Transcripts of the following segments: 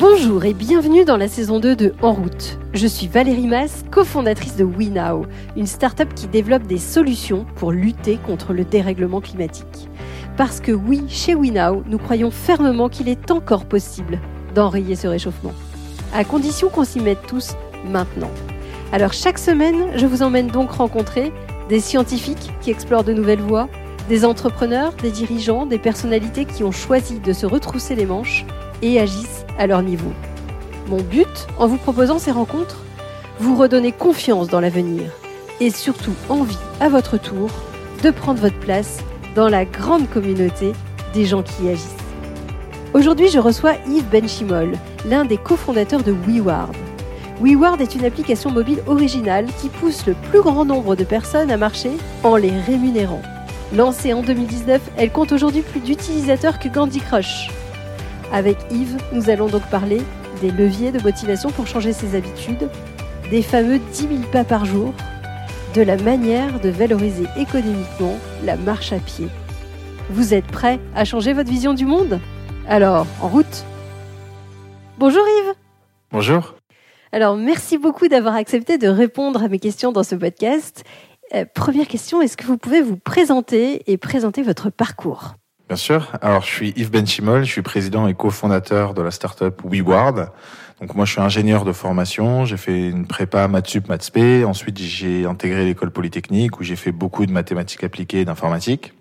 Bonjour et bienvenue dans la saison 2 de En route. Je suis Valérie Mass, cofondatrice de WeNow, une start-up qui développe des solutions pour lutter contre le dérèglement climatique. Parce que oui, chez WeNow, nous croyons fermement qu'il est encore possible d'enrayer ce réchauffement. À condition qu'on s'y mette tous maintenant. Alors chaque semaine, je vous emmène donc rencontrer des scientifiques qui explorent de nouvelles voies, des entrepreneurs, des dirigeants, des personnalités qui ont choisi de se retrousser les manches et agissent à leur niveau. Mon but, en vous proposant ces rencontres, vous redonner confiance dans l'avenir et surtout envie, à votre tour, de prendre votre place dans la grande communauté des gens qui agissent. Aujourd'hui, je reçois Yves Benchimol, l'un des cofondateurs de WeWard. WeWard est une application mobile originale qui pousse le plus grand nombre de personnes à marcher en les rémunérant. Lancée en 2019, elle compte aujourd'hui plus d'utilisateurs que Candy Crush. Avec Yves, nous allons donc parler des leviers de motivation pour changer ses habitudes, des fameux 10 000 pas par jour, de la manière de valoriser économiquement la marche à pied. Vous êtes prêts à changer votre vision du monde? Alors, en route! Bonjour Yves! Bonjour! Alors, merci beaucoup d'avoir accepté de répondre à mes questions dans ce podcast. Euh, première question, est-ce que vous pouvez vous présenter et présenter votre parcours? Bien sûr. Alors, je suis Yves Benchimol, je suis président et cofondateur de la startup WeWard. Donc moi, je suis ingénieur de formation. J'ai fait une prépa maths maths Ensuite, j'ai intégré l'école polytechnique où j'ai fait beaucoup de mathématiques appliquées et d'informatique.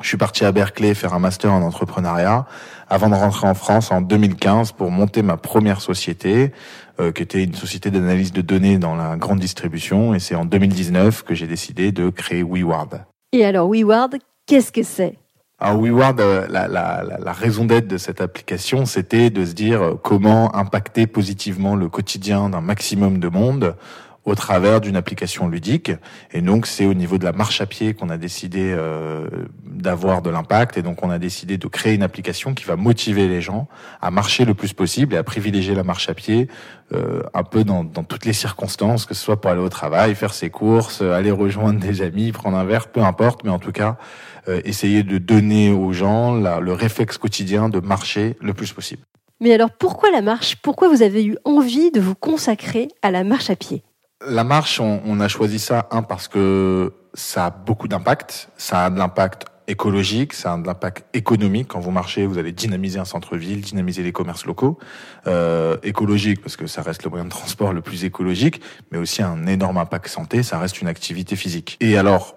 Je suis parti à Berkeley faire un master en entrepreneuriat avant de rentrer en France en 2015 pour monter ma première société, euh, qui était une société d'analyse de données dans la grande distribution. Et c'est en 2019 que j'ai décidé de créer WeWard. Et alors, WeWard, qu'est-ce que c'est? Alors WeWard, euh, la, la, la, raison d'être de cette application, c'était de se dire euh, comment impacter positivement le quotidien d'un maximum de monde au travers d'une application ludique. Et donc c'est au niveau de la marche à pied qu'on a décidé euh, d'avoir de l'impact. Et donc on a décidé de créer une application qui va motiver les gens à marcher le plus possible et à privilégier la marche à pied euh, un peu dans, dans, toutes les circonstances, que ce soit pour aller au travail, faire ses courses, aller rejoindre des amis, prendre un verre, peu importe. Mais en tout cas, euh, essayer de donner aux gens la, le réflexe quotidien de marcher le plus possible. Mais alors pourquoi la marche? Pourquoi vous avez eu envie de vous consacrer à la marche à pied? La marche, on, a choisi ça, un, parce que ça a beaucoup d'impact. Ça a de l'impact écologique, ça a de l'impact économique. Quand vous marchez, vous allez dynamiser un centre-ville, dynamiser les commerces locaux. Euh, écologique, parce que ça reste le moyen de transport le plus écologique, mais aussi un énorme impact santé, ça reste une activité physique. Et alors,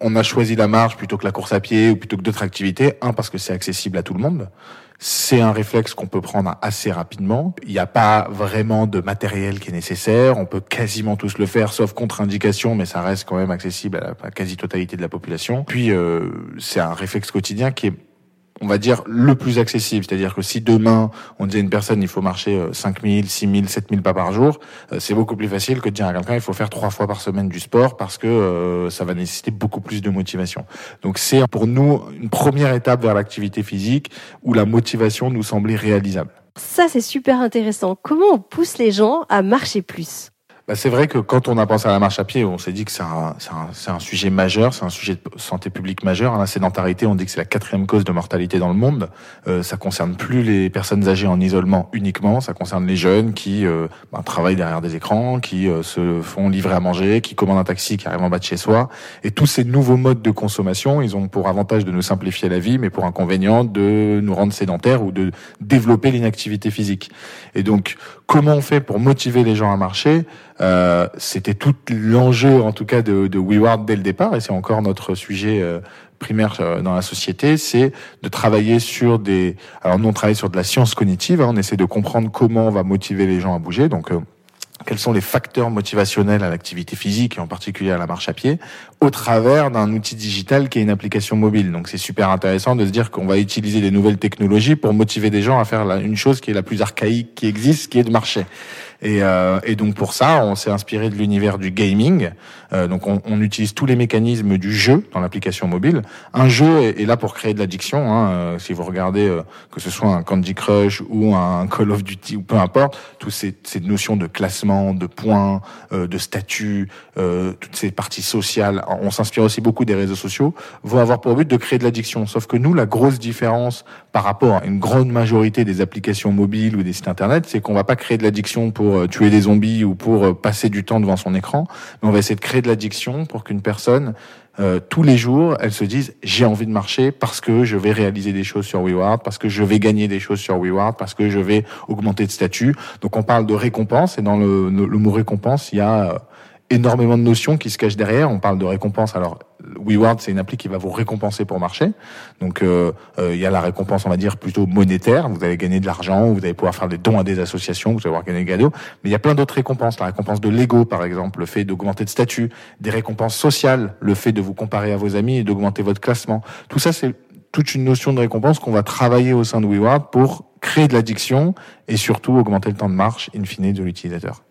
on a choisi la marche plutôt que la course à pied ou plutôt que d'autres activités. Un, parce que c'est accessible à tout le monde. C'est un réflexe qu'on peut prendre assez rapidement. Il n'y a pas vraiment de matériel qui est nécessaire. On peut quasiment tous le faire, sauf contre-indication, mais ça reste quand même accessible à la quasi-totalité de la population. Puis, euh, c'est un réflexe quotidien qui est on va dire, le plus accessible. C'est-à-dire que si demain, on dit à une personne, il faut marcher 5 000, 6 000, 7 000 pas par jour, euh, c'est beaucoup plus facile que de dire à quelqu'un, il faut faire trois fois par semaine du sport parce que euh, ça va nécessiter beaucoup plus de motivation. Donc c'est pour nous une première étape vers l'activité physique où la motivation nous semblait réalisable. Ça, c'est super intéressant. Comment on pousse les gens à marcher plus? Bah, c'est vrai que quand on a pensé à la marche à pied, on s'est dit que c'est un, un, un, sujet majeur, c'est un sujet de santé publique majeur. La sédentarité, on dit que c'est la quatrième cause de mortalité dans le monde. Euh, ça concerne plus les personnes âgées en isolement uniquement, ça concerne les jeunes qui euh, bah, travaillent derrière des écrans, qui euh, se font livrer à manger, qui commandent un taxi qui arrive en bas de chez soi. Et tous ces nouveaux modes de consommation, ils ont pour avantage de nous simplifier la vie, mais pour inconvénient de nous rendre sédentaires ou de développer l'inactivité physique. Et donc, comment on fait pour motiver les gens à marcher? Euh, C'était tout l'enjeu, en tout cas, de, de WeWard dès le départ, et c'est encore notre sujet euh, primaire euh, dans la société, c'est de travailler sur des... Alors nous, on travaille sur de la science cognitive, hein, on essaie de comprendre comment on va motiver les gens à bouger, donc quels sont les facteurs motivationnels à l'activité physique et en particulier à la marche à pied au travers d'un outil digital qui est une application mobile. Donc c'est super intéressant de se dire qu'on va utiliser des nouvelles technologies pour motiver des gens à faire une chose qui est la plus archaïque qui existe, qui est de marcher. Et, euh, et donc pour ça, on s'est inspiré de l'univers du gaming. Euh, donc on, on, utilise tous les mécanismes du jeu dans l'application mobile. Un jeu est, là pour créer de l'addiction. Hein. Euh, si vous regardez euh, que ce soit un Candy Crush ou un Call of Duty ou peu importe, toutes ces, ces notions de classement de points, de statut, toutes ces parties sociales. On s'inspire aussi beaucoup des réseaux sociaux. Vont avoir pour but de créer de l'addiction. Sauf que nous, la grosse différence par rapport à une grande majorité des applications mobiles ou des sites internet, c'est qu'on va pas créer de l'addiction pour tuer des zombies ou pour passer du temps devant son écran, mais on va essayer de créer de l'addiction pour qu'une personne euh, tous les jours, elles se disent j'ai envie de marcher parce que je vais réaliser des choses sur WeWard, parce que je vais gagner des choses sur WeWard, parce que je vais augmenter de statut. Donc on parle de récompense et dans le, le mot récompense, il y a euh, énormément de notions qui se cachent derrière. On parle de récompense. Alors, WeWard, c'est une appli qui va vous récompenser pour marcher. Donc, euh, euh, il y a la récompense, on va dire, plutôt monétaire. Vous allez gagner de l'argent, vous allez pouvoir faire des dons à des associations, vous allez pouvoir gagner des cadeaux. Mais il y a plein d'autres récompenses. La récompense de l'ego, par exemple, le fait d'augmenter de statut. Des récompenses sociales, le fait de vous comparer à vos amis et d'augmenter votre classement. Tout ça, c'est toute une notion de récompense qu'on va travailler au sein de WeWard pour créer de l'addiction et surtout augmenter le temps de marche, in fine, de l'utilisateur.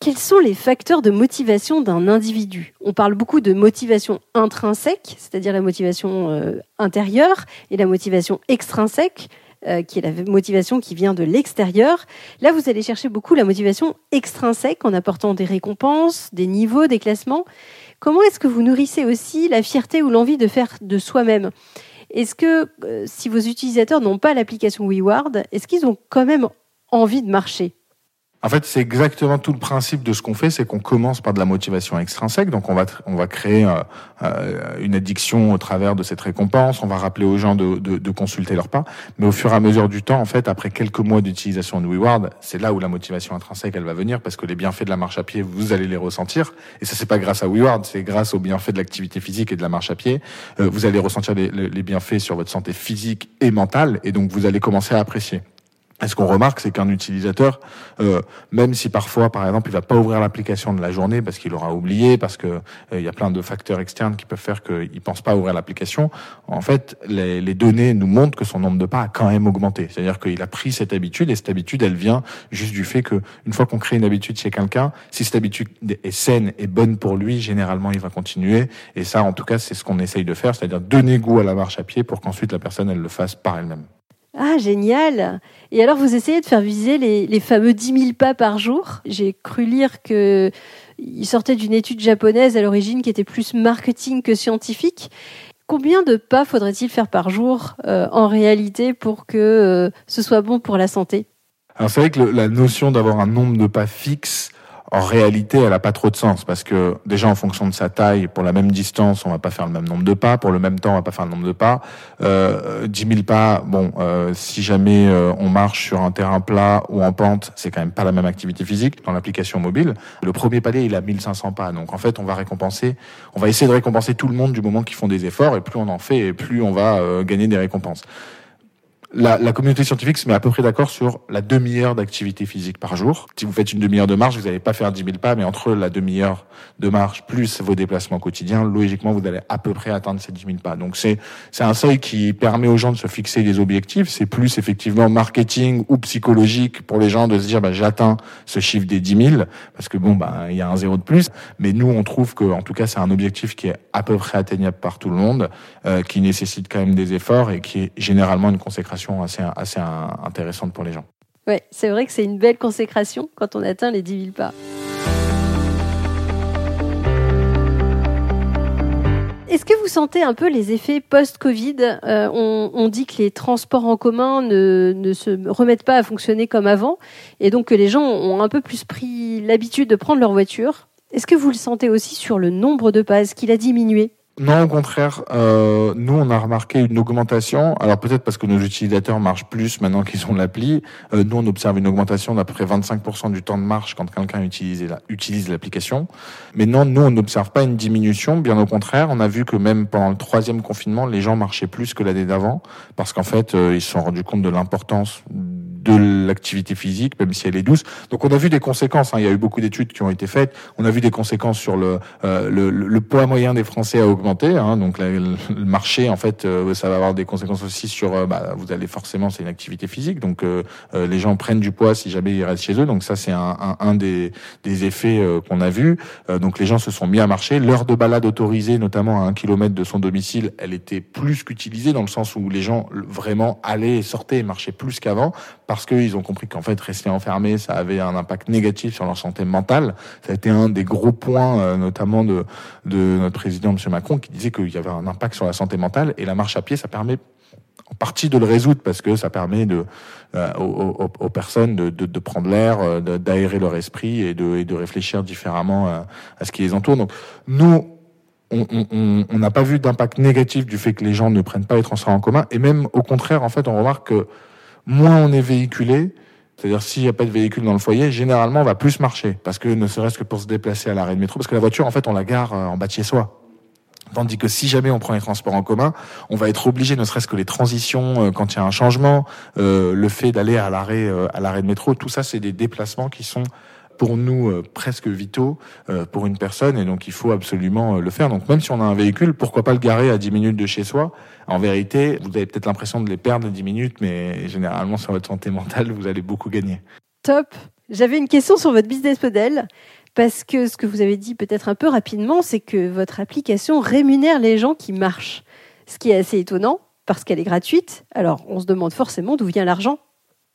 Quels sont les facteurs de motivation d'un individu? On parle beaucoup de motivation intrinsèque, c'est-à-dire la motivation euh, intérieure, et la motivation extrinsèque, euh, qui est la motivation qui vient de l'extérieur. Là, vous allez chercher beaucoup la motivation extrinsèque en apportant des récompenses, des niveaux, des classements. Comment est-ce que vous nourrissez aussi la fierté ou l'envie de faire de soi-même? Est-ce que euh, si vos utilisateurs n'ont pas l'application WeWard, est-ce qu'ils ont quand même envie de marcher? En fait, c'est exactement tout le principe de ce qu'on fait, c'est qu'on commence par de la motivation extrinsèque. Donc, on va on va créer euh, euh, une addiction au travers de cette récompense. On va rappeler aux gens de, de, consulter leur pas. Mais au fur et à mesure du temps, en fait, après quelques mois d'utilisation de WeWard, c'est là où la motivation intrinsèque elle va venir parce que les bienfaits de la marche à pied, vous allez les ressentir. Et ça, c'est pas grâce à WeWard, c'est grâce aux bienfaits de l'activité physique et de la marche à pied. Euh, vous allez ressentir les, les bienfaits sur votre santé physique et mentale, et donc vous allez commencer à apprécier. Et ce qu'on remarque, c'est qu'un utilisateur, euh, même si parfois, par exemple, il va pas ouvrir l'application de la journée parce qu'il aura oublié, parce que euh, y a plein de facteurs externes qui peuvent faire qu'il pense pas ouvrir l'application. En fait, les, les, données nous montrent que son nombre de pas a quand même augmenté. C'est-à-dire qu'il a pris cette habitude et cette habitude, elle vient juste du fait que une fois qu'on crée une habitude chez quelqu'un, si cette habitude est saine et bonne pour lui, généralement, il va continuer. Et ça, en tout cas, c'est ce qu'on essaye de faire, c'est-à-dire donner goût à la marche à pied pour qu'ensuite la personne elle le fasse par elle-même. Ah, génial Et alors, vous essayez de faire viser les, fameux 10 000 pas par jour? J'ai cru lire que il sortait d'une étude japonaise à l'origine qui était plus marketing que scientifique. Combien de pas faudrait-il faire par jour euh, en réalité pour que euh, ce soit bon pour la santé? Alors c'est vrai que la notion d'avoir un nombre de pas fixe, en réalité, elle a pas trop de sens parce que déjà en fonction de sa taille, pour la même distance, on va pas faire le même nombre de pas. Pour le même temps, on va pas faire le nombre de pas. Euh, 10 000 pas, bon, euh, si jamais euh, on marche sur un terrain plat ou en pente, c'est quand même pas la même activité physique dans l'application mobile. Le premier palier, il a 1500 pas. Donc en fait, on va récompenser, on va essayer de récompenser tout le monde du moment qu'ils font des efforts et plus on en fait, et plus on va euh, gagner des récompenses la, la, communauté scientifique se met à peu près d'accord sur la demi-heure d'activité physique par jour. Si vous faites une demi-heure de marche, vous n'allez pas faire 10 000 pas, mais entre la demi-heure de marche plus vos déplacements quotidiens, logiquement, vous allez à peu près atteindre ces 10 000 pas. Donc c'est c'est un seuil qui permet aux gens de se fixer des objectifs. C'est plus effectivement marketing ou psychologique pour les gens de se dire bah, j'atteins ce chiffre des 10 000 parce que bon bah il y a un zéro de plus. Mais nous on trouve que en tout cas c'est un objectif qui est à peu près atteignable par tout le monde, euh, qui nécessite quand même des efforts et qui est généralement une consécration assez, assez intéressante pour les gens. Ouais, c'est vrai que c'est une belle consécration quand on atteint les 10 000 pas. Est-ce que vous sentez un peu les effets post-Covid? Euh, on, dit que les transports en commun ne, se remettent pas à fonctionner comme avant, et donc que les gens ont un peu plus pris l'habitude de prendre leur voiture. Est-ce que vous le sentez aussi sur le nombre de pas qu'il a diminué? Non, au contraire, euh, nous on a remarqué une augmentation. Alors peut-être parce que nos utilisateurs marchent plus maintenant qu'ils ont l'appli. Euh, nous on observe une augmentation d'à peu près 25% du temps de marche quand quelqu'un utilise, l'application. Mais non, nous on n'observe pas une diminution. Bien au contraire, on a vu que même pendant le troisième confinement, les gens marchaient plus que l'année d'avant parce qu'en fait euh, ils se sont rendus compte de l'importance de l'activité physique, même si elle est douce. Donc on a vu des conséquences. Hein. Il y a eu beaucoup d'études qui ont été faites. On a vu des conséquences sur le, euh, le, le, poids moyen des Français a augmenté. Hein. Donc le, marché, en fait, euh, ça va avoir des conséquences aussi sur. Euh, bah, vous allez forcément, c'est une activité physique. Donc les gens prennent du poids si jamais ils restent chez eux. Donc ça, c'est un, un, un, des, des effets qu'on a vu. donc les gens se sont mis à marcher. L'heure de balade autorisée, notamment à un kilomètre de son domicile, elle était plus qu'utilisée dans le sens où les gens vraiment allaient et sortaient et marchaient plus qu'avant parce qu'ils ont compris qu'en fait rester enfermé, ça avait un impact négatif sur leur santé mentale. Ça a été un des gros points, euh, notamment de, de notre président, M. Macron, qui disait qu'il y avait un impact sur la santé mentale. Et la marche à pied, ça permet en partie de le résoudre parce que ça permet de, euh, aux, aux, personnes de, de, de prendre l'air, euh, d'aérer leur esprit et de, et de réfléchir différemment à, à, ce qui les entoure. Donc nous, on n'a pas vu d'impact négatif du fait que les gens ne prennent pas les transports en commun et même au contraire, en fait, on remarque que moins on est véhiculé, c'est-à-dire s'il n'y a pas de véhicule dans le foyer, généralement on va plus marcher parce que ne serait-ce que pour se déplacer à l'arrêt de métro, parce que la voiture, en fait, on la gare euh, en bas de chez soi. Tandis que si jamais on prend les transports en commun, on va être obligé, ne serait-ce que les transitions euh, quand il y a un changement, euh, le fait d'aller à l'arrêt euh, à l'arrêt de métro, tout ça, c'est des déplacements qui sont pour nous euh, presque vitaux euh, pour une personne et donc il faut absolument le faire. Donc même si on a un véhicule, pourquoi pas le garer à 10 minutes de chez soi? En vérité, vous avez peut-être l'impression de les perdre 10 minutes, mais généralement sur votre santé mentale, vous allez beaucoup gagner. Top. J'avais une question sur votre business model. Parce que ce que vous avez dit peut-être un peu rapidement, c'est que votre application rémunère les gens qui marchent. Ce qui est assez étonnant, parce qu'elle est gratuite. Alors, on se demande forcément d'où vient l'argent.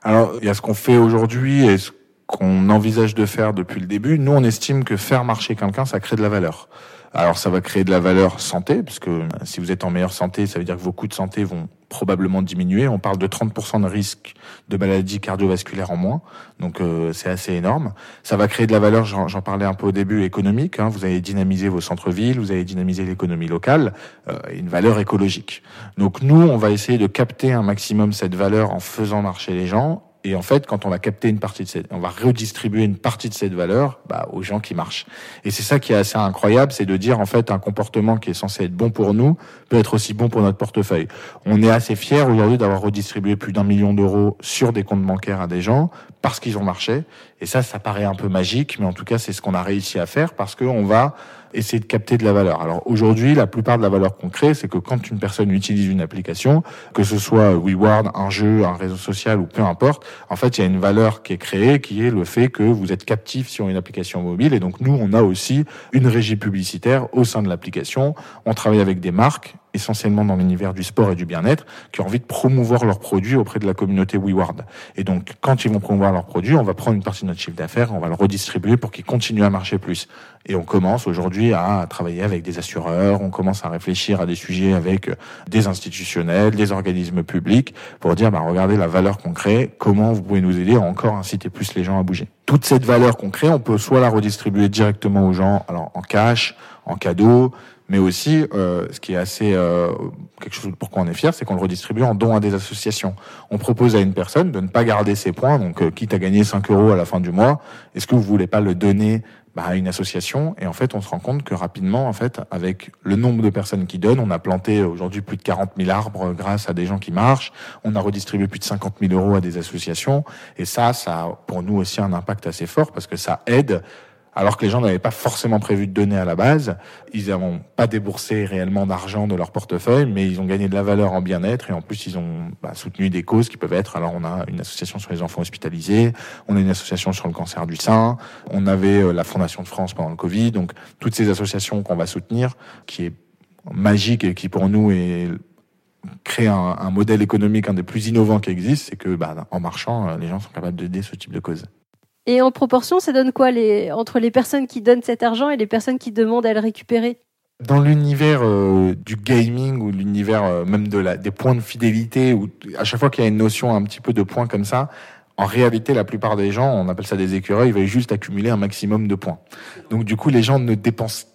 Alors, il y a ce qu'on fait aujourd'hui et ce qu'on envisage de faire depuis le début. Nous, on estime que faire marcher quelqu'un, ça crée de la valeur. Alors ça va créer de la valeur santé, parce que euh, si vous êtes en meilleure santé, ça veut dire que vos coûts de santé vont probablement diminuer. On parle de 30% de risque de maladies cardiovasculaires en moins, donc euh, c'est assez énorme. Ça va créer de la valeur, j'en parlais un peu au début, économique. Hein. Vous allez dynamiser vos centres-villes, vous allez dynamiser l'économie locale, euh, une valeur écologique. Donc nous, on va essayer de capter un maximum cette valeur en faisant marcher les gens et en fait, quand on va capter une partie de cette, on va redistribuer une partie de cette valeur bah, aux gens qui marchent. Et c'est ça qui est assez incroyable, c'est de dire en fait un comportement qui est censé être bon pour nous peut être aussi bon pour notre portefeuille. On est assez fiers aujourd'hui d'avoir redistribué plus d'un million d'euros sur des comptes bancaires à des gens parce qu'ils ont marché. Et ça, ça paraît un peu magique, mais en tout cas, c'est ce qu'on a réussi à faire parce qu'on va essayer de capter de la valeur. Alors aujourd'hui, la plupart de la valeur qu'on crée, c'est que quand une personne utilise une application, que ce soit WeWard, un jeu, un réseau social ou peu importe, en fait, il y a une valeur qui est créée, qui est le fait que vous êtes captif sur une application mobile. Et donc nous, on a aussi une régie publicitaire au sein de l'application. On travaille avec des marques essentiellement dans l'univers du sport et du bien-être, qui ont envie de promouvoir leurs produits auprès de la communauté WeWard. Et donc, quand ils vont promouvoir leurs produits, on va prendre une partie de notre chiffre d'affaires, on va le redistribuer pour qu'ils continuent à marcher plus. Et on commence aujourd'hui à travailler avec des assureurs, on commence à réfléchir à des sujets avec des institutionnels, des organismes publics, pour dire, bah, regardez la valeur qu'on crée, comment vous pouvez nous aider à encore inciter plus les gens à bouger. Toute cette valeur qu'on crée, on peut soit la redistribuer directement aux gens, alors en cash, en cadeau, mais aussi, euh, ce qui est assez euh, quelque chose pourquoi on est fier, c'est qu'on le redistribue en dons à des associations. On propose à une personne de ne pas garder ses points, donc euh, quitte à gagner 5 euros à la fin du mois, est-ce que vous voulez pas le donner bah, à une association? Et en fait, on se rend compte que rapidement, en fait, avec le nombre de personnes qui donnent, on a planté aujourd'hui plus de 40 000 arbres grâce à des gens qui marchent. On a redistribué plus de 50 000 euros à des associations, et ça, ça a pour nous aussi un impact assez fort parce que ça aide alors que les gens n'avaient pas forcément prévu de donner à la base. Ils n'ont pas déboursé réellement d'argent de leur portefeuille, mais ils ont gagné de la valeur en bien-être et en plus ils ont bah, soutenu des causes qui peuvent être. Alors on a une association sur les enfants hospitalisés, on a une association sur le cancer du sein, on avait euh, la Fondation de France pendant le Covid, donc toutes ces associations qu'on va soutenir, qui est magique et qui pour nous est créer un, modèle économique un des plus innovants qui existe, c'est que bah, en marchant, euh, les gens sont capables d'aider ce type de cause. Et en proportion, ça donne quoi les, entre les personnes qui donnent cet argent et les personnes qui demandent à le récupérer? Dans l'univers euh, du gaming ou l'univers euh, même de la, des points de fidélité, où à chaque fois qu'il y a une notion un petit peu de points comme ça, en réalité, la plupart des gens, on appelle ça des écureuils, ils veulent juste accumuler un maximum de points. Donc du coup, les gens ne dépensent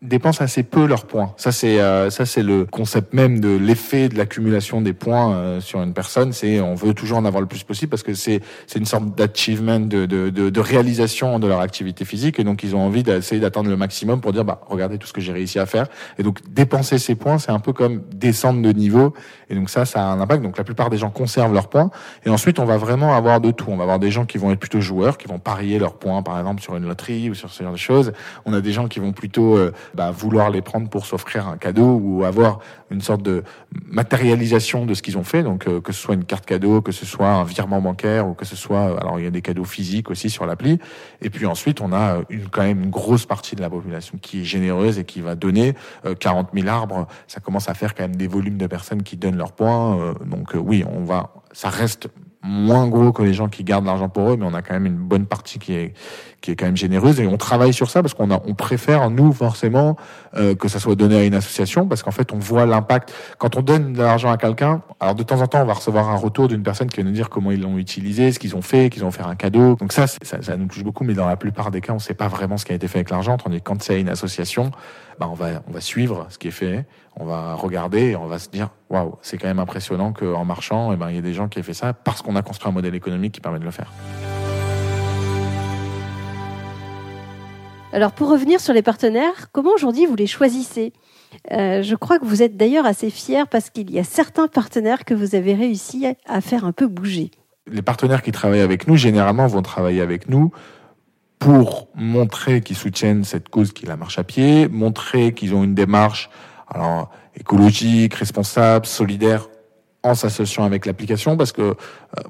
dépensent assez peu leurs points. Ça c'est euh, ça c'est le concept même de l'effet de l'accumulation des points euh, sur une personne. C'est on veut toujours en avoir le plus possible parce que c'est c'est une sorte d'achievement de, de, de, de, réalisation de leur activité physique et donc ils ont envie d'essayer d'atteindre le maximum pour dire bah regardez tout ce que j'ai réussi à faire et donc dépenser ces points c'est un peu comme descendre de niveau et donc ça ça a un impact. Donc la plupart des gens conservent leurs points et ensuite on va vraiment avoir de tout. On va avoir des gens qui vont être plutôt joueurs, qui vont parier leurs points par exemple sur une loterie ou sur ce genre de choses. On a des gens qui vont plutôt euh, bah, vouloir les prendre pour s'offrir un cadeau ou avoir une sorte de matérialisation de ce qu'ils ont fait. Donc euh, que ce soit une carte cadeau, que ce soit un virement bancaire ou que ce soit euh, alors il y a des cadeaux physiques aussi sur l'appli. Et puis ensuite on a une quand même une grosse partie de la population qui est généreuse et qui va donner 40 000 arbres. Ça commence à faire quand même des volumes de personnes qui donnent leurs points. donc oui, on va, ça reste moins gros que les gens qui gardent l'argent pour eux, mais on a quand même une bonne partie qui est qui est quand même généreuse et on travaille sur ça parce qu'on a on préfère nous forcément euh, que ça soit donné à une association parce qu'en fait on voit l'impact quand on donne de l'argent à quelqu'un. Alors de temps en temps on va recevoir un retour d'une personne qui va nous dire comment ils l'ont utilisé, ce qu'ils ont fait, qu'ils ont fait un cadeau. Donc ça, ça, ça nous touche beaucoup, mais dans la plupart des cas on sait pas vraiment ce qui a été fait avec l'argent. Tandis que quand c'est une association, bah on va on va suivre ce qui est fait, on va regarder et on va se dire waouh c'est quand même impressionnant qu'en marchant, et eh ben il y a des gens qui aient fait ça parce qu'on a construit un modèle économique qui permet de le faire. Alors pour revenir sur les partenaires, comment aujourd'hui vous les choisissez? Euh, Je crois que vous êtes d'ailleurs assez fiers parce qu'il y a certains partenaires que vous avez réussi à faire un peu bouger. Les partenaires qui travaillent avec nous, généralement, vont travailler avec nous pour montrer qu'ils soutiennent cette cause qui est la marche à pied, montrer qu'ils ont une démarche alors écologique, responsable, solidaire en s'associant avec l'application parce que euh,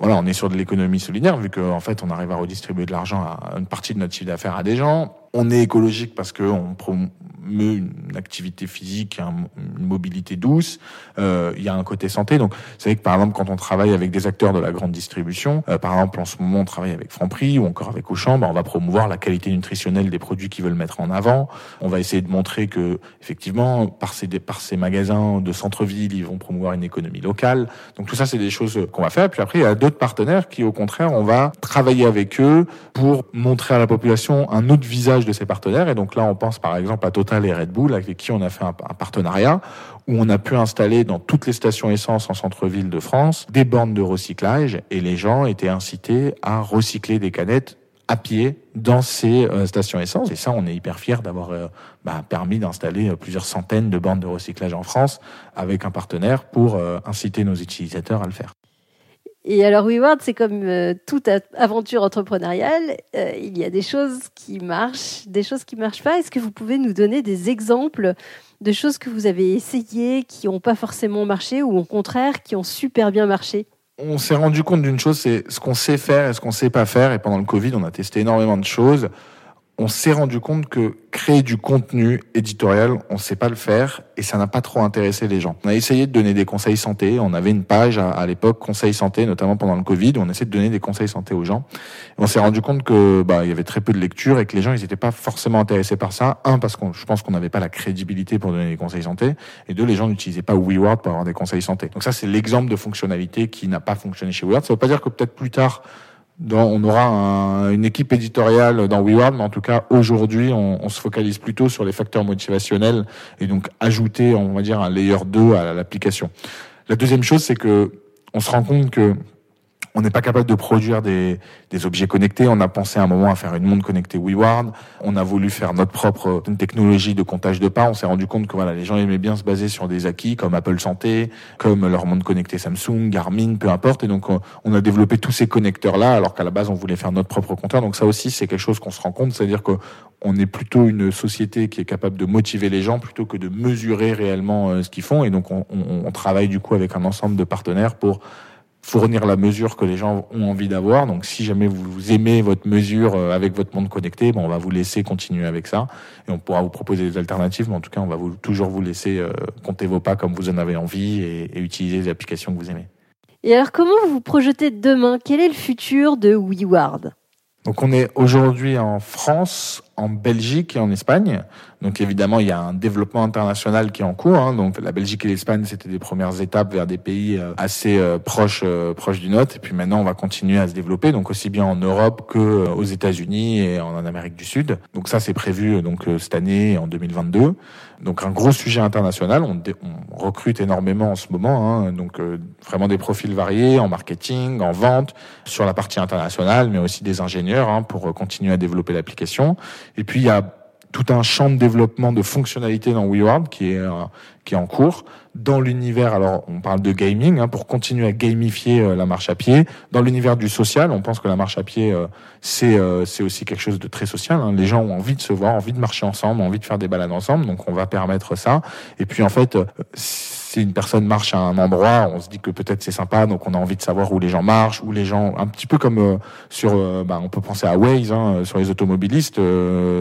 voilà on est sur de l'économie solidaire vu qu'en en fait on arrive à redistribuer de l'argent à une partie de notre chiffre d'affaires à des gens on est écologique parce qu'on promeut une activité physique, une mobilité douce. Euh, il y a un côté santé. Donc, c'est vrai que par exemple, quand on travaille avec des acteurs de la grande distribution, euh, par exemple, en ce moment, on travaille avec Franprix ou encore avec Auchan, bah, on va promouvoir la qualité nutritionnelle des produits qu'ils veulent mettre en avant. On va essayer de montrer que, effectivement, par ces, par ces magasins de centre-ville, ils vont promouvoir une économie locale. Donc, tout ça, c'est des choses qu'on va faire. Puis après, il y a d'autres partenaires qui, au contraire, on va travailler avec eux pour montrer à la population un autre visage de ses partenaires. Et donc là, on pense par exemple à Total et Red Bull, avec qui on a fait un, partenariat où on a pu installer dans toutes les stations essence en centre-ville de France des bornes de recyclage et les gens étaient incités à recycler des canettes à pied dans ces euh, stations essence. Et ça, on est hyper fiers d'avoir euh, bah, permis d'installer euh, plusieurs centaines de bornes de recyclage en France avec un partenaire pour inciter nos utilisateurs à le faire. Et alors WeWard, c'est comme euh, toute aventure entrepreneuriale, euh, il y a des choses qui marchent, des choses qui marchent pas. Est-ce que vous pouvez nous donner des exemples de choses que vous avez essayées qui n'ont pas forcément marché ou au contraire qui ont super bien marché? On s'est rendu compte d'une chose, c'est ce qu'on sait faire et ce qu'on sait pas faire. Et pendant le Covid, on a testé énormément de choses on s'est rendu compte que créer du contenu éditorial, on sait pas le faire et ça n'a pas trop intéressé les gens. On a essayé de donner des conseils santé. On avait une page à, l'époque conseils santé, notamment pendant le Covid, on essayait de donner des conseils santé aux gens. on s'est rendu compte que bah il y avait très peu de lecture et que les gens ils étaient pas forcément intéressés par ça. Un parce qu'on je pense qu'on n'avait pas la crédibilité pour donner des conseils santé et deux les gens n'utilisaient pas WeWord pour avoir des conseils santé. Donc ça c'est l'exemple de fonctionnalité qui n'a pas fonctionné chez WeWord. Ça veut pas dire que peut-être plus tard on aura une équipe éditoriale dans WeWard, mais en tout cas aujourd'hui, on, se focalise plutôt sur les facteurs motivationnels et donc ajouter, on va dire, un layer 2 à l'application. La deuxième chose, c'est que on se rend compte que on n'est pas capable de produire des, objets connectés. On a pensé à un moment à faire une montre connectée WeWard. On a voulu faire notre propre technologie de comptage de pas. On s'est rendu compte que voilà, les gens aimaient bien se baser sur des acquis comme Apple Santé, comme leur montre connectée Samsung, Garmin, peu importe. Et donc, on a développé tous ces connecteurs-là, alors qu'à la base, on voulait faire notre propre compteur. Donc ça aussi, c'est quelque chose qu'on se rend compte. C'est-à-dire que on est plutôt une société qui est capable de motiver les gens plutôt que de mesurer réellement euh, ce qu'ils font. Et donc, on, on, on travaille du coup avec un ensemble de partenaires pour fournir la mesure que les gens ont envie d'avoir. Donc, si jamais vous aimez votre mesure euh, avec votre monde connecté, bon, on va vous laisser continuer avec ça et on pourra vous proposer des alternatives. Mais en tout cas, on va toujours vous laisser euh, compter vos pas comme vous en avez envie et, et utiliser les applications que vous aimez. Et alors, comment vous vous projetez demain? Quel est le futur de WeWard? Donc on est aujourd'hui en France, en Belgique et en Espagne. Donc évidemment, il y a un développement international qui est en cours. Hein. Donc la Belgique et l'Espagne, c'était des premières étapes vers des pays euh, assez euh, proches, euh, proches du nôtre. Et puis maintenant, on va continuer à se développer, donc aussi bien en Europe que aux États-Unis et en Amérique du Sud. Donc ça, c'est prévu donc cette année en 2022. Donc un gros sujet international. On, recrute énormément en ce moment. Hein. Donc vraiment des profils variés en marketing, en vente, sur la partie internationale, mais aussi des ingénieurs hein, pour continuer à développer l'application. Et puis il y a tout un champ de développement de fonctionnalités dans WeWorld qui est euh, qui est en cours dans l'univers. Alors on parle de gaming hein, pour continuer à gamifier euh, la marche à pied. Dans l'univers du social, on pense que la marche à pied euh, c'est c'est aussi quelque chose de très social. Hein. Les gens ont envie de se voir, envie de marcher ensemble, envie de faire des balades ensemble. Donc on va permettre ça. Et puis en fait si une personne marche à un endroit, on se dit que peut-être c'est sympa, donc on a envie de savoir où les gens marchent, où les gens, un petit peu comme sur, bah, on peut penser à Waze, hein, sur les automobilistes,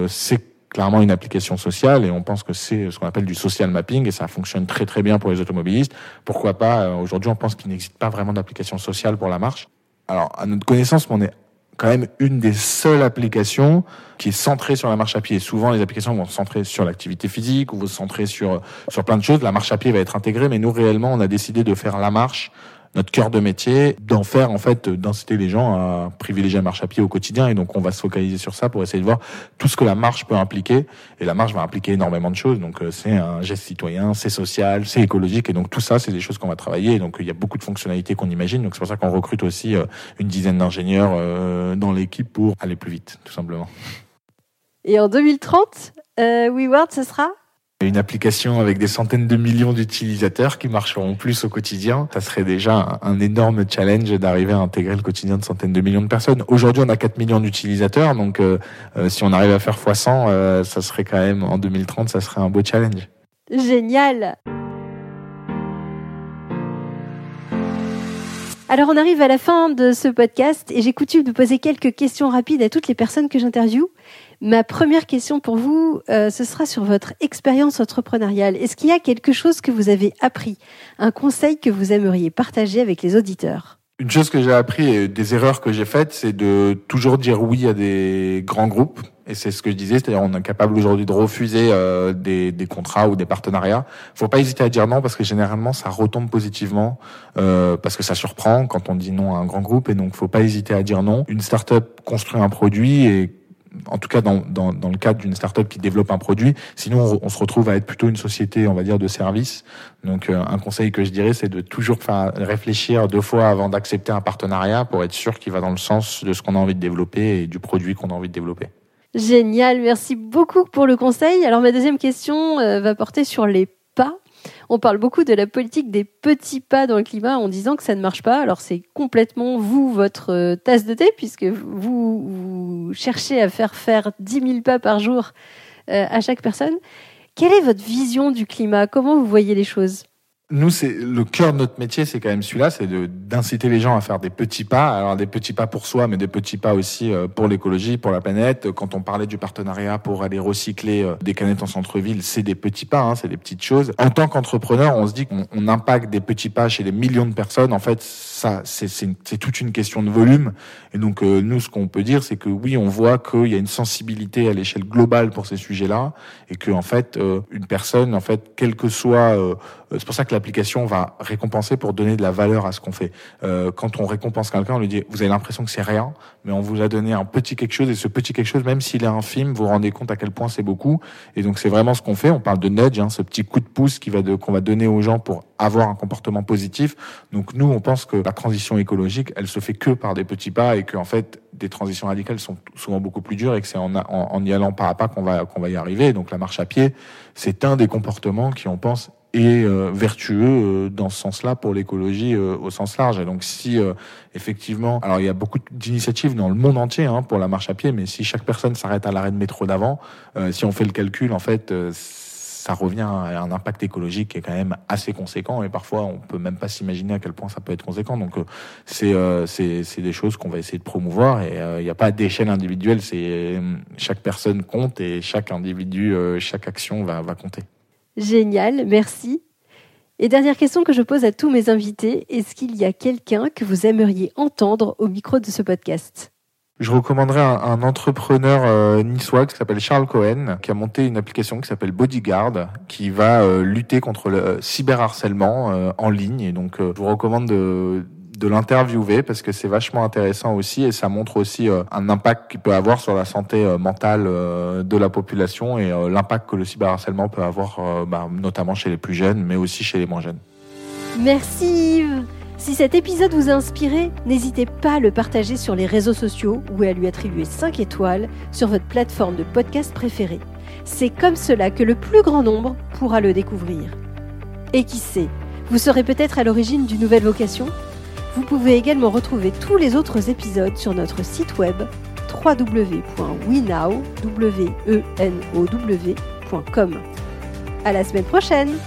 c'est clairement une application sociale et on pense que c'est ce qu'on appelle du social mapping et ça fonctionne très très bien pour les automobilistes. Pourquoi pas euh, Aujourd'hui, on pense qu'il n'existe pas vraiment d'application sociale pour la marche. Alors, à notre connaissance, on est quand même une des seules applications qui est centrée sur la marche à pied. Souvent, les applications vont se centrer sur l'activité physique ou vont se centrer sur, sur plein de choses. La marche à pied va être intégrée, mais nous, réellement, on a décidé de faire la marche notre cœur de métier, d'en faire en fait, d'inciter les gens à privilégier la marche à pied au quotidien. Et donc on va se focaliser sur ça pour essayer de voir tout ce que la marche peut impliquer. Et la marche va impliquer énormément de choses. Donc euh, c'est un geste citoyen, c'est social, c'est écologique. Et donc tout ça, c'est des choses qu'on va travailler. Et donc il y a beaucoup de fonctionnalités qu'on imagine. Donc c'est pour ça qu'on recrute aussi euh, une dizaine d'ingénieurs euh, dans l'équipe pour aller plus vite, tout simplement. Et en 2030, euh, WeWord, ce sera? Une application avec des centaines de millions d'utilisateurs qui marcheront plus au quotidien, ça serait déjà un énorme challenge d'arriver à intégrer le quotidien de centaines de millions de personnes. Aujourd'hui, on a 4 millions d'utilisateurs, donc euh, euh, si on arrive à faire x100, euh, ça serait quand même en 2030, ça serait un beau challenge. Génial Alors on arrive à la fin de ce podcast et j'ai coutume de poser quelques questions rapides à toutes les personnes que j'interviewe. Ma première question pour vous, euh, ce sera sur votre expérience entrepreneuriale. Est-ce qu'il y a quelque chose que vous avez appris, un conseil que vous aimeriez partager avec les auditeurs? Une chose que j'ai appris et des erreurs que j'ai faites, c'est de toujours dire oui à des grands groupes. Et c'est ce que je disais, c'est-à-dire on est capable aujourd'hui de refuser euh, des, contrats ou des partenariats. Faut pas hésiter à dire non parce que généralement ça retombe positivement euh, parce que ça surprend quand on dit non à un grand groupe et donc faut pas hésiter à dire non. Une start-up construit un produit et en tout cas dans, dans, dans le cadre d'une startup qui développe un produit. Sinon, on, se retrouve à être plutôt une société, on va dire, de service. Donc, euh, un conseil que je dirais, c'est de toujours faire réfléchir deux fois avant d'accepter un partenariat pour être sûr qu'il va dans le sens de ce qu'on a envie de développer et du produit qu'on a envie de développer. Génial, merci beaucoup pour le conseil. Alors ma deuxième question euh, va porter sur les. On parle beaucoup de la politique des petits pas dans le climat en disant que ça ne marche pas. Alors c'est complètement vous, votre euh, tasse de thé, puisque vous, cherchez à faire faire 10 000 pas par jour euh, à chaque personne. Quelle est votre vision du climat? Comment vous voyez les choses? Nous, c'est le cœur de notre métier, c'est quand même celui-là, c'est d'inciter les gens à faire des petits pas. Alors des petits pas pour soi, mais des petits pas aussi euh, pour l'écologie, pour la planète. Quand on parlait du partenariat pour aller recycler euh, des canettes en centre-ville, c'est des petits pas, hein, c'est des petites choses. En tant qu'entrepreneur, on se dit qu'on impacte des petits pas chez des millions de personnes. En fait, ça, c'est toute une question de volume. Et donc euh, nous, ce qu'on peut dire, c'est que oui, on voit qu'il y a une sensibilité à l'échelle globale pour ces sujets-là, et que en fait, une personne, en fait, quel que soit, c'est pour ça que l'application va récompenser pour donner de la valeur à ce qu'on fait. Euh, quand on récompense quelqu'un, on lui dit, vous avez l'impression que c'est rien, mais on vous a donné un petit quelque chose, et ce petit quelque chose, même s'il est infime, vous vous rendez compte à quel point c'est beaucoup. Et donc c'est vraiment ce qu'on fait. On parle de nudge, hein, ce petit coup de pouce qu'on va donner aux gens pour avoir un comportement positif. Donc nous, on pense que la transition écologique, elle se fait que par des petits pas, et que en fait, des transitions radicales sont souvent beaucoup plus dures, et que c'est en, en, y allant pas à pas qu'on va qu'on va y arriver. Donc la marche à pied, c'est un des comportements qui, on pense, et euh, vertueux euh, dans ce sens-là pour l'écologie euh, au sens large. Et donc si effectivement, alors il y a beaucoup d'initiatives dans le monde entier hein, pour la marche à pied, mais si chaque personne s'arrête à l'arrêt de métro d'avant, si on fait le calcul, en fait, ça revient à un impact écologique qui est quand même assez conséquent et parfois on peut même pas s'imaginer à quel point ça peut être conséquent. Donc c'est c'est des choses qu'on va essayer de promouvoir et il n'y a pas d'échelle individuelle, c'est chaque personne compte et chaque individu, chaque action va va compter. Génial, merci. Et dernière question que je pose à tous mes invités, est-ce qu'il y a quelqu'un que vous aimeriez entendre au micro de ce podcast? Je recommanderais un, entrepreneur euh, niçois qui s'appelle Charles Cohen, qui a monté une application qui s'appelle Bodyguard, qui va euh, lutter contre le euh, cyberharcèlement en ligne. Et donc, je vous recommande de, de l'interviewer parce que c'est vachement intéressant aussi et ça montre aussi euh, un impact qu'il peut avoir sur la santé euh, mentale euh, de la population et l'impact que le cyberharcèlement peut avoir bah, notamment chez les plus jeunes mais aussi chez les moins jeunes. Merci Yves. Si cet épisode vous a inspiré, n'hésitez pas à le partager sur les réseaux sociaux ou à lui attribuer 5 étoiles sur votre plateforme de podcast préférée. C'est comme cela que le plus grand nombre pourra le découvrir. Et qui sait, vous serez peut-être à l'origine d'une nouvelle vocation? Vous pouvez également retrouver tous les autres épisodes sur notre site web www.wenow.com. À la semaine prochaine!